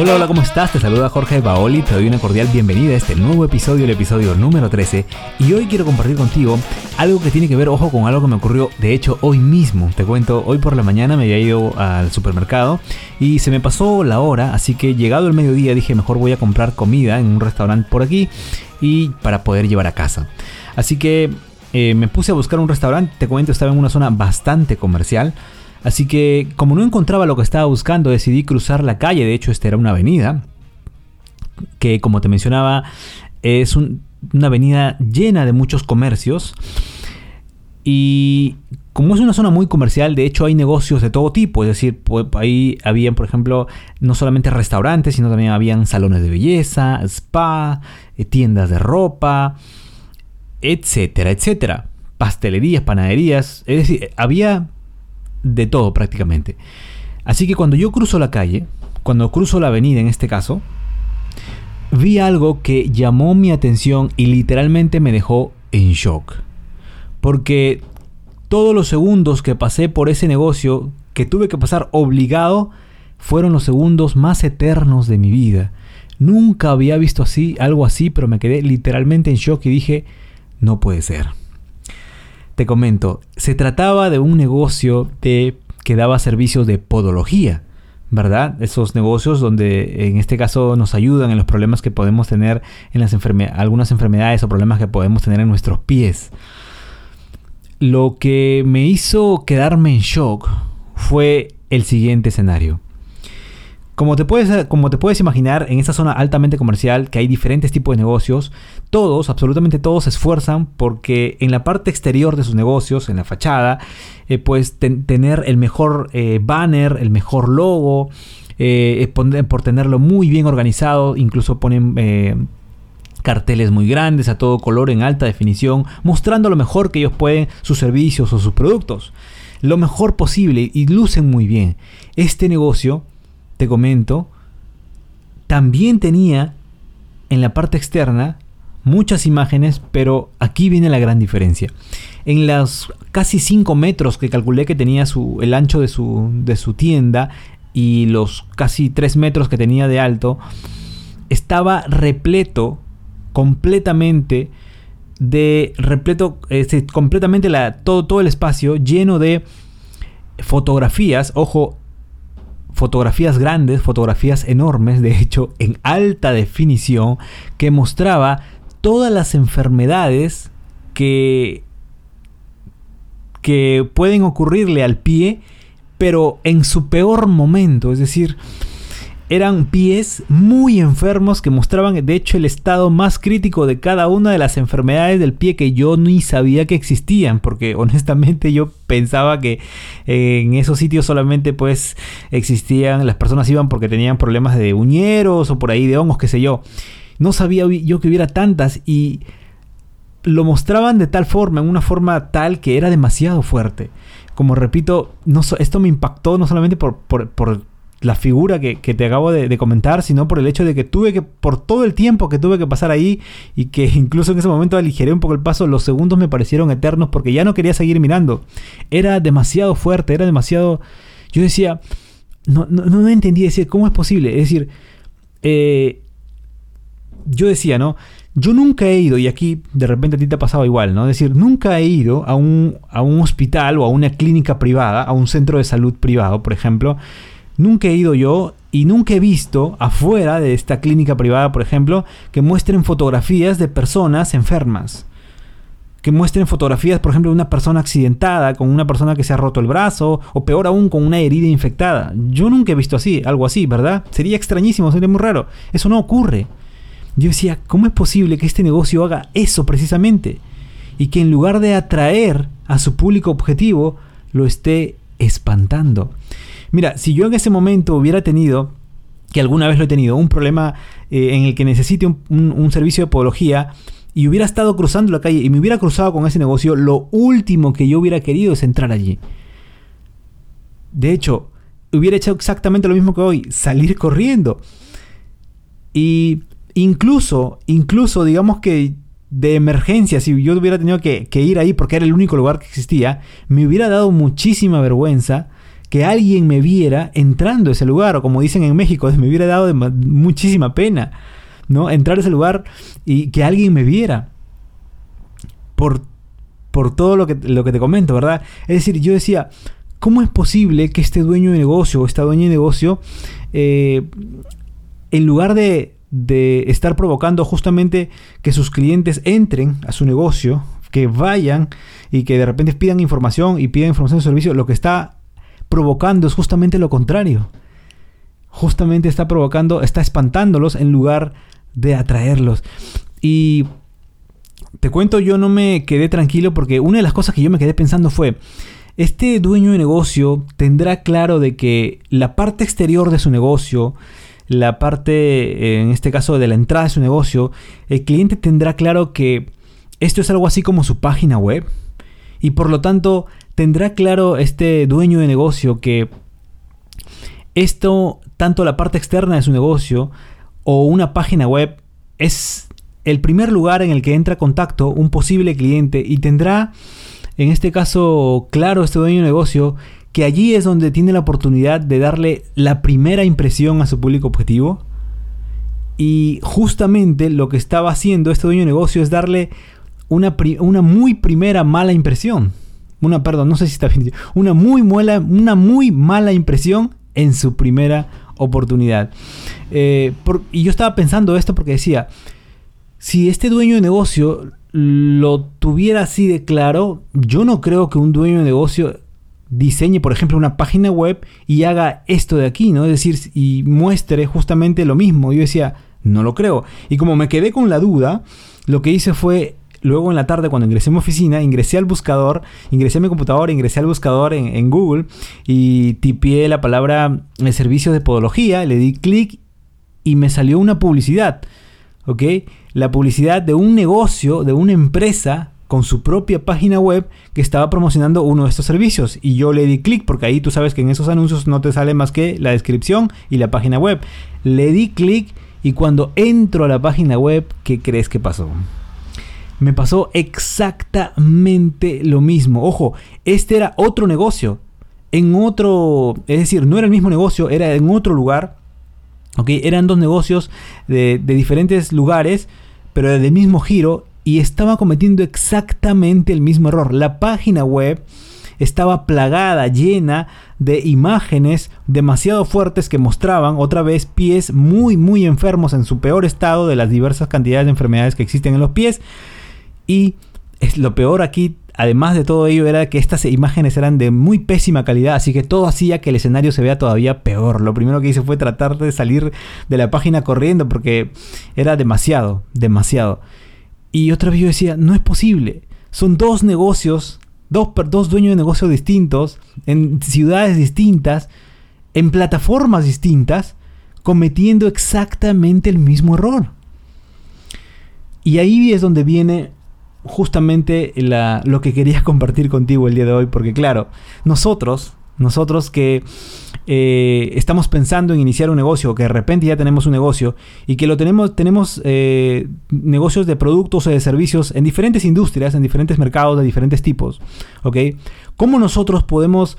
Hola, hola, ¿cómo estás? Te saluda Jorge Baoli, te doy una cordial bienvenida a este nuevo episodio, el episodio número 13. Y hoy quiero compartir contigo algo que tiene que ver, ojo, con algo que me ocurrió, de hecho, hoy mismo. Te cuento, hoy por la mañana me había ido al supermercado y se me pasó la hora, así que llegado el mediodía dije, mejor voy a comprar comida en un restaurante por aquí y para poder llevar a casa. Así que eh, me puse a buscar un restaurante, te cuento, estaba en una zona bastante comercial. Así que como no encontraba lo que estaba buscando, decidí cruzar la calle. De hecho, esta era una avenida que, como te mencionaba, es una avenida llena de muchos comercios. Y como es una zona muy comercial, de hecho hay negocios de todo tipo. Es decir, ahí habían, por ejemplo, no solamente restaurantes, sino también habían salones de belleza, spa, eh, tiendas de ropa, etcétera, etcétera. Pastelerías, panaderías. Es decir, había de todo prácticamente. Así que cuando yo cruzo la calle, cuando cruzo la avenida en este caso, vi algo que llamó mi atención y literalmente me dejó en shock. Porque todos los segundos que pasé por ese negocio, que tuve que pasar obligado, fueron los segundos más eternos de mi vida. Nunca había visto así, algo así, pero me quedé literalmente en shock y dije, no puede ser. Te comento, se trataba de un negocio de, que daba servicios de podología, ¿verdad? Esos negocios donde en este caso nos ayudan en los problemas que podemos tener en las algunas enfermedades o problemas que podemos tener en nuestros pies. Lo que me hizo quedarme en shock fue el siguiente escenario. Como te, puedes, como te puedes imaginar, en esta zona altamente comercial, que hay diferentes tipos de negocios, todos, absolutamente todos, se esfuerzan porque en la parte exterior de sus negocios, en la fachada, eh, pues tener el mejor eh, banner, el mejor logo, eh, por tenerlo muy bien organizado, incluso ponen carteles muy grandes a todo color en alta definición, mostrando lo mejor que ellos pueden, sus servicios o sus productos. Lo mejor posible y lucen muy bien. Este negocio te comento, también tenía en la parte externa muchas imágenes, pero aquí viene la gran diferencia. En los casi 5 metros que calculé que tenía su, el ancho de su, tienda y los casi 3 metros que tenía de alto, estaba repleto completamente de repleto completamente la, todo, todo el espacio lleno de fotografías, ojo, fotografías grandes, fotografías enormes, de hecho en alta definición, que mostraba todas las enfermedades que, que pueden ocurrirle al pie, pero en su peor momento, es decir, eran pies muy enfermos que mostraban de hecho el estado más crítico de cada una de las enfermedades del pie que yo ni sabía que existían porque honestamente yo pensaba que en esos sitios solamente pues existían las personas iban porque tenían problemas de uñeros o por ahí de hongos qué sé yo. No sabía yo que hubiera tantas y lo mostraban de tal forma en una forma tal que era demasiado fuerte. Como repito esto me impactó no solamente por la figura que, te acabo de, comentar, sino por el hecho de que tuve que, por todo el tiempo que tuve que pasar ahí y que incluso en ese momento aligeré un poco el paso, los segundos me parecieron eternos porque ya no quería seguir mirando. Era demasiado fuerte, era demasiado... Yo decía, no, no, no entendí decir, ¿cómo es posible? Es decir, eh, yo decía, ¿no? Yo nunca he ido, y aquí de repente a ti te ha pasado igual, ¿no? Es decir, nunca he ido a un, a un hospital o a una clínica privada, a un centro de salud privado, por ejemplo, Nunca he ido yo y nunca he visto afuera de esta clínica privada, por ejemplo, que muestren fotografías de personas enfermas. Que muestren fotografías, por ejemplo, de una persona accidentada, con una persona que se ha roto el brazo, o peor aún, con una herida infectada. Yo nunca he visto así, algo así, ¿verdad? Sería extrañísimo, sería muy raro. Eso no ocurre. Yo decía, ¿cómo es posible que este negocio haga eso precisamente? Y que en lugar de atraer a su público objetivo, lo esté espantando. Mira, si yo en ese momento hubiera tenido, que alguna vez lo he tenido, un problema eh, en el que necesite un, servicio de podología, y hubiera estado cruzando la calle y me hubiera cruzado con ese negocio, lo último que yo hubiera querido es entrar allí. De hecho, hubiera hecho exactamente lo mismo que hoy, salir corriendo. Y incluso, incluso digamos que de emergencia, si yo hubiera tenido que, que, ir ahí porque era el único lugar que existía, me hubiera dado muchísima vergüenza que alguien me viera entrando a ese lugar, o como dicen en México, me hubiera dado muchísima pena, ¿no? Entrar a ese lugar y que alguien me viera. Por, por todo lo que, lo que te comento, ¿verdad? Es decir, yo decía, ¿cómo es posible que este dueño de negocio o esta dueña de negocio, eh, en lugar de, de estar provocando justamente que sus clientes entren a su negocio, que vayan y que de repente pidan información y pidan información de servicio, lo que está provocando es justamente lo contrario. Justamente está provocando, está espantándolos en lugar de atraerlos. Y te cuento, yo no me quedé tranquilo porque una de las cosas que yo me quedé pensando fue, este dueño de negocio tendrá claro de que la parte exterior de su negocio, la parte, en este caso, de la entrada de su negocio, el cliente tendrá claro que esto es algo así como su página web. Y por lo tanto, tendrá claro este dueño de negocio que esto, tanto la parte externa de su negocio o una página web, es el primer lugar en el que entra contacto un posible cliente y tendrá, en este caso, claro este dueño de negocio que allí es donde tiene la oportunidad de darle la primera impresión a su público objetivo. Y justamente lo que estaba haciendo este dueño de negocio es darle una, una muy primera mala impresión una, perdón, no sé si está bien una muy, muela, una muy mala impresión en su primera oportunidad. Eh, y yo estaba pensando esto porque decía, si este dueño de negocio lo tuviera así de claro, yo no creo que un dueño de negocio diseñe, por ejemplo, una página web y haga esto de aquí, ¿no? Es decir, y muestre justamente lo mismo. Yo decía, no lo creo. Y como me quedé con la duda, lo que hice fue Luego en la tarde cuando ingresé a mi oficina, ingresé al buscador, ingresé a mi computadora, ingresé al buscador en, Google y tipié la palabra el servicio de podología, le di clic y me salió una publicidad. ¿Ok? La publicidad de un negocio, de una empresa con su propia página web que estaba promocionando uno de estos servicios. Y yo le di clic porque ahí tú sabes que en esos anuncios no te sale más que la descripción y la página web. Le di clic y cuando entro a la página web, ¿qué crees que pasó? Me pasó exactamente lo mismo. Ojo, este era otro negocio. En otro, es decir, no era el mismo negocio, era en otro lugar. Eran dos negocios de, diferentes lugares, pero del mismo giro. Y estaba cometiendo exactamente el mismo error. La página web estaba plagada, llena de imágenes demasiado fuertes que mostraban otra vez pies muy, muy enfermos en su peor estado de las diversas cantidades de enfermedades que existen en los pies. Y es lo peor aquí, además de todo ello, era que estas imágenes eran de muy pésima calidad, así que todo hacía que el escenario se vea todavía peor. Lo primero que hice fue tratar de salir de la página corriendo porque era demasiado, demasiado. Y otra vez yo decía, no es posible. Son dos negocios, dos, dos dueños de negocios distintos, en ciudades distintas, en plataformas distintas, cometiendo exactamente el mismo error. Y ahí es donde viene justamente lo que quería compartir contigo el día de hoy, porque claro, nosotros, nosotros que eh, estamos pensando en iniciar un negocio, que de repente ya tenemos un negocio y que lo tenemos, tenemos eh, negocios de productos o de servicios en diferentes industrias, en diferentes mercados de diferentes tipos, ¿ok? ¿Cómo nosotros podemos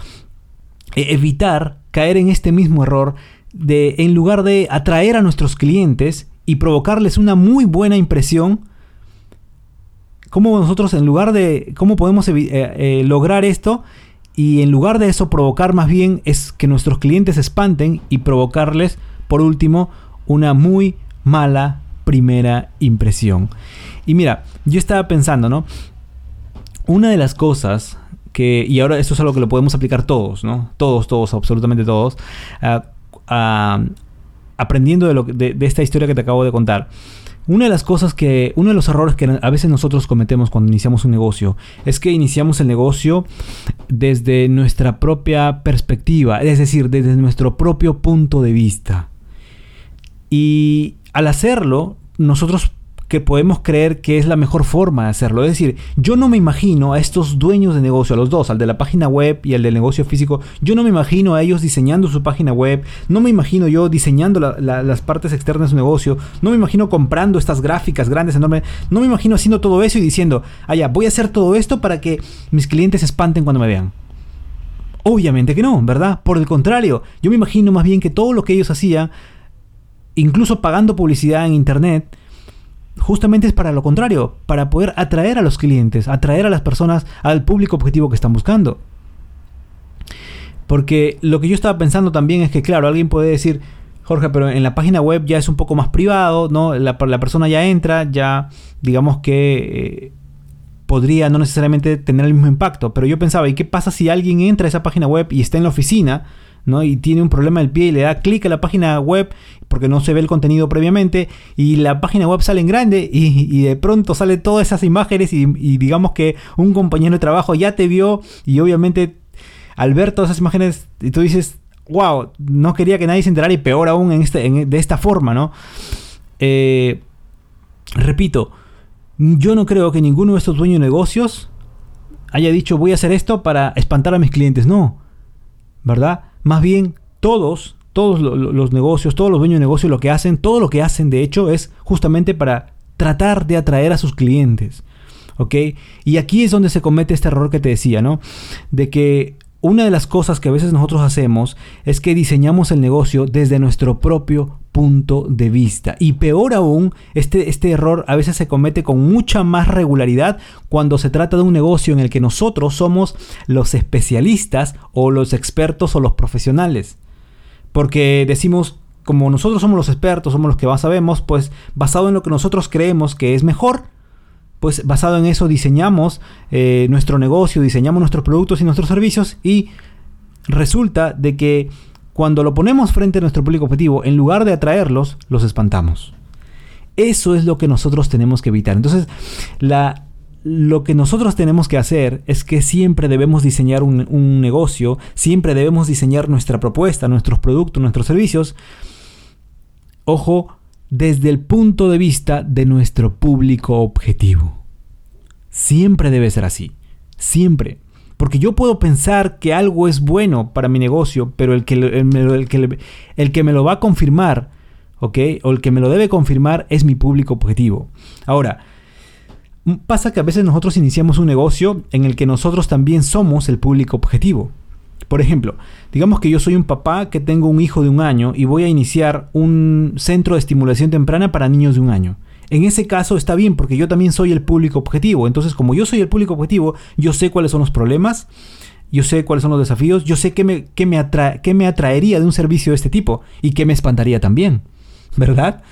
eh, evitar caer en este mismo error de, en lugar de atraer a nuestros clientes y provocarles una muy buena impresión, cómo nosotros en lugar de, cómo podemos eh, eh, lograr esto y en lugar de eso provocar más bien es que nuestros clientes se espanten y provocarles, por último, una muy mala primera impresión. Y mira, yo estaba pensando, ¿no? Una de las cosas que, y ahora esto es algo que lo podemos aplicar todos, ¿no? Todos, todos, absolutamente todos, ah, ah, aprendiendo de, lo, de esta historia que te acabo de contar. Una de las cosas que, uno de los errores que a veces nosotros cometemos cuando iniciamos un negocio es que iniciamos el negocio desde nuestra propia perspectiva, es decir, desde nuestro propio punto de vista. Y al hacerlo, nosotros que podemos creer que es la mejor forma de hacerlo. Es decir, yo no me imagino a estos dueños de negocio, a los dos, al de la página web y al del negocio físico, yo no me imagino a ellos diseñando su página web, no me imagino yo diseñando las partes externas de su negocio, no me imagino comprando estas gráficas grandes, enormes, no me imagino haciendo todo eso y diciendo, ah, voy a hacer todo esto para que mis clientes se espanten cuando me vean. Obviamente que no, ¿verdad? Por el contrario, yo me imagino más bien que todo lo que ellos hacían, incluso pagando publicidad en Internet, justamente es para lo contrario, para poder atraer a los clientes, atraer a las personas al público objetivo que están buscando. Porque lo que yo estaba pensando también es que, claro, alguien puede decir, Jorge, pero en la página web ya es un poco más privado, ¿no? La, la persona ya entra, ya digamos que eh, podría no necesariamente tener el mismo impacto. Pero yo pensaba, ¿y qué pasa si alguien entra a esa página web y está en la oficina? ¿No? y tiene un problema del pie y le da clic a la página web porque no se ve el contenido previamente y la página web sale en grande y, de pronto sale todas esas imágenes y, digamos que un compañero de trabajo ya te vio y obviamente al ver todas esas imágenes y tú dices, wow, no quería que nadie se enterara y peor aún en este, de esta forma, ¿no? Eh, repito, yo no creo que ninguno de estos dueños de negocios haya dicho voy a hacer esto para espantar a mis clientes, no, ¿verdad? Más bien todos, todos los negocios, todos los dueños de negocios lo que hacen, todo lo que hacen de hecho es justamente para tratar de atraer a sus clientes. ¿Ok? Y aquí es donde se comete este error que te decía, ¿no? De que una de las cosas que a veces nosotros hacemos es que diseñamos el negocio desde nuestro propio punto de vista. Y peor aún, este, este error a veces se comete con mucha más regularidad cuando se trata de un negocio en el que nosotros somos los especialistas o los expertos o los profesionales. Porque decimos, como nosotros somos los expertos, somos los que más sabemos, pues basado en lo que nosotros creemos que es mejor, pues basado en eso diseñamos eh, nuestro negocio, diseñamos nuestros productos y nuestros servicios y resulta de que cuando lo ponemos frente a nuestro público objetivo, en lugar de atraerlos, los espantamos. Eso es lo que nosotros tenemos que evitar. Entonces, lo que nosotros tenemos que hacer es que siempre debemos diseñar un, un, negocio, siempre debemos diseñar nuestra propuesta, nuestros productos, nuestros servicios. Ojo, desde el punto de vista de nuestro público objetivo. Siempre debe ser así. Siempre. Porque yo puedo pensar que algo es bueno para mi negocio, pero el que, el, que, el que me lo va a confirmar, ¿ok? O el que me lo debe confirmar es mi público objetivo. Ahora, pasa que a veces nosotros iniciamos un negocio en el que nosotros también somos el público objetivo. Por ejemplo, digamos que yo soy un papá que tengo un hijo de un año y voy a iniciar un centro de estimulación temprana para niños de un año. En ese caso está bien porque yo también soy el público objetivo. Entonces, como yo soy el público objetivo, yo sé cuáles son los problemas, yo sé cuáles son los desafíos, yo sé qué me, qué me, qué me atraería de un servicio de este tipo y qué me espantaría también. ¿Verdad?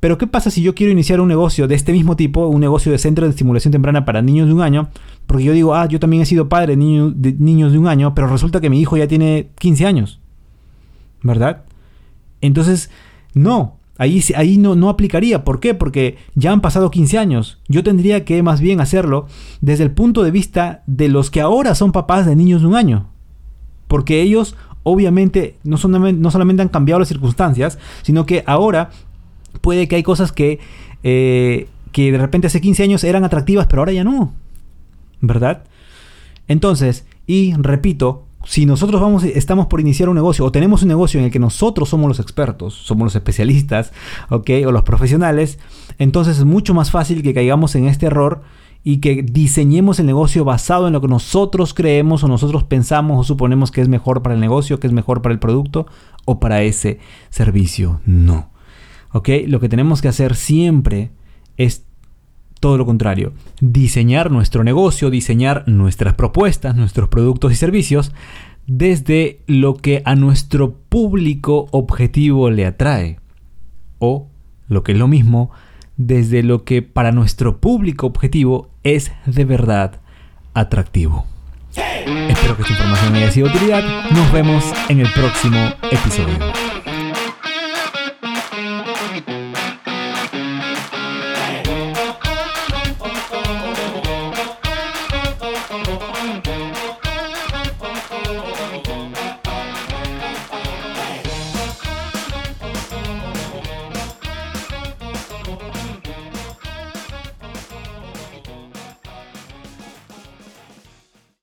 Pero ¿qué pasa si yo quiero iniciar un negocio de este mismo tipo, un negocio de centro de estimulación temprana para niños de un año? Porque yo digo, ah, yo también he sido padre de, de niños de un año, pero resulta que mi hijo ya tiene 15 años. ¿Verdad? Entonces, no, ahí, ahí no, no aplicaría. ¿Por qué? Porque ya han pasado 15 años. Yo tendría que más bien hacerlo desde el punto de vista de los que ahora son papás de niños de un año. Porque ellos obviamente no, no solamente han cambiado las circunstancias, sino que ahora puede que hay cosas que, eh, que de repente hace 15 años eran atractivas, pero ahora ya no. ¿Verdad? Entonces, y repito, si nosotros vamos, estamos por iniciar un negocio o tenemos un negocio en el que nosotros somos los expertos, somos los especialistas, ¿ok? O los profesionales, entonces es mucho más fácil que caigamos en este error y que diseñemos el negocio basado en lo que nosotros creemos o nosotros pensamos o suponemos que es mejor para el negocio, que es mejor para el producto o para ese servicio. No. ¿Ok? Lo que tenemos que hacer siempre es todo lo contrario. Diseñar nuestro negocio, diseñar nuestras propuestas, nuestros productos y servicios desde lo que a nuestro público objetivo le atrae. O, lo que es lo mismo, desde lo que para nuestro público objetivo es de verdad atractivo. Espero que esta información haya sido de utilidad. Nos vemos en el próximo episodio.